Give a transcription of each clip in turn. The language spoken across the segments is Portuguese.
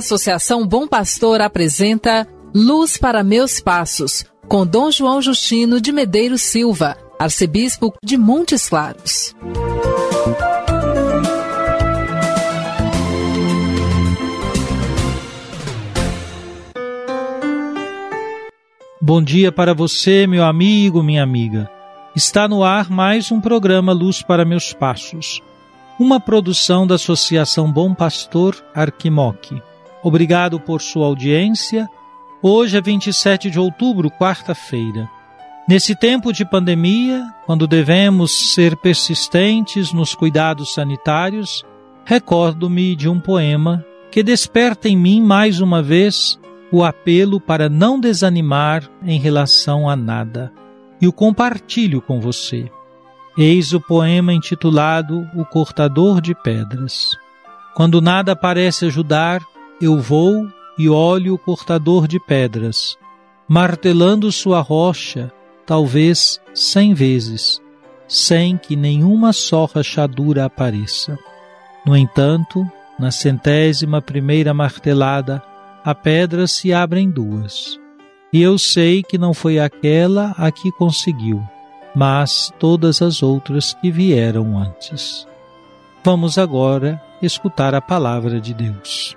Associação Bom Pastor apresenta Luz para Meus Passos, com Dom João Justino de Medeiros Silva, arcebispo de Montes Claros. Bom dia para você, meu amigo, minha amiga. Está no ar mais um programa Luz para Meus Passos, uma produção da Associação Bom Pastor Arquimoque. Obrigado por sua audiência. Hoje é 27 de outubro, quarta-feira. Nesse tempo de pandemia, quando devemos ser persistentes nos cuidados sanitários, recordo-me de um poema que desperta em mim mais uma vez o apelo para não desanimar em relação a nada e o compartilho com você. Eis o poema intitulado O Cortador de Pedras. Quando nada parece ajudar, eu vou e olho o cortador de pedras, martelando sua rocha, talvez cem vezes, sem que nenhuma só rachadura apareça. No entanto, na centésima primeira martelada, a pedra se abre em duas. E eu sei que não foi aquela a que conseguiu, mas todas as outras que vieram antes. Vamos agora escutar a palavra de Deus.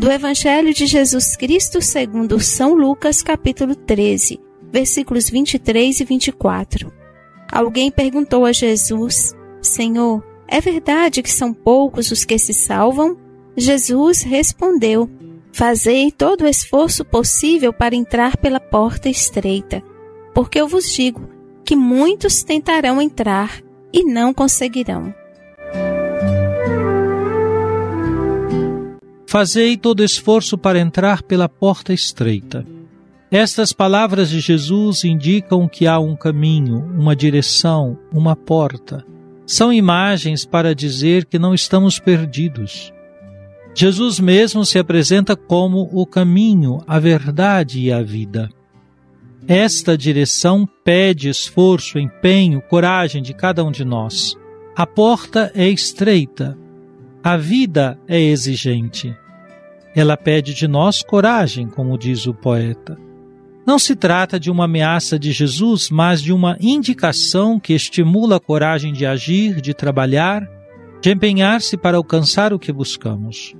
Do Evangelho de Jesus Cristo segundo São Lucas, capítulo 13, versículos 23 e 24. Alguém perguntou a Jesus: Senhor, é verdade que são poucos os que se salvam? Jesus respondeu: Fazei todo o esforço possível para entrar pela porta estreita, porque eu vos digo que muitos tentarão entrar e não conseguirão. Fazei todo esforço para entrar pela porta estreita. Estas palavras de Jesus indicam que há um caminho, uma direção, uma porta. São imagens para dizer que não estamos perdidos. Jesus mesmo se apresenta como o caminho, a verdade e a vida. Esta direção pede esforço, empenho, coragem de cada um de nós. A porta é estreita, a vida é exigente. Ela pede de nós coragem, como diz o poeta. Não se trata de uma ameaça de Jesus, mas de uma indicação que estimula a coragem de agir, de trabalhar, de empenhar-se para alcançar o que buscamos.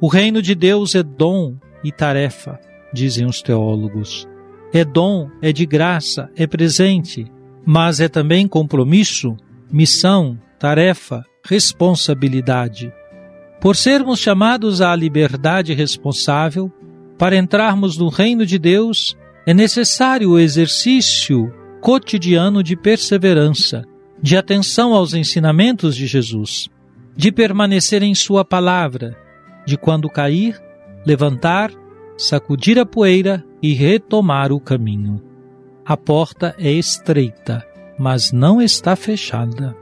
O reino de Deus é dom e tarefa, dizem os teólogos. É dom, é de graça, é presente, mas é também compromisso, missão, tarefa, responsabilidade. Por sermos chamados à liberdade responsável, para entrarmos no reino de Deus, é necessário o exercício cotidiano de perseverança, de atenção aos ensinamentos de Jesus, de permanecer em Sua palavra, de quando cair, levantar, sacudir a poeira e retomar o caminho. A porta é estreita, mas não está fechada.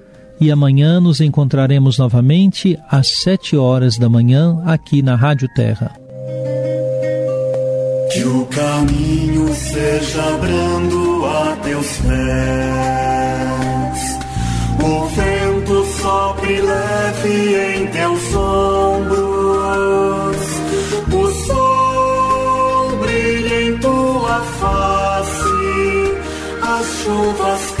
e amanhã nos encontraremos novamente às sete horas da manhã aqui na Rádio Terra. Que o caminho seja brando a teus pés, o vento sopre leve em teus ombros, o sol brilha em tua face, as chuvas caiam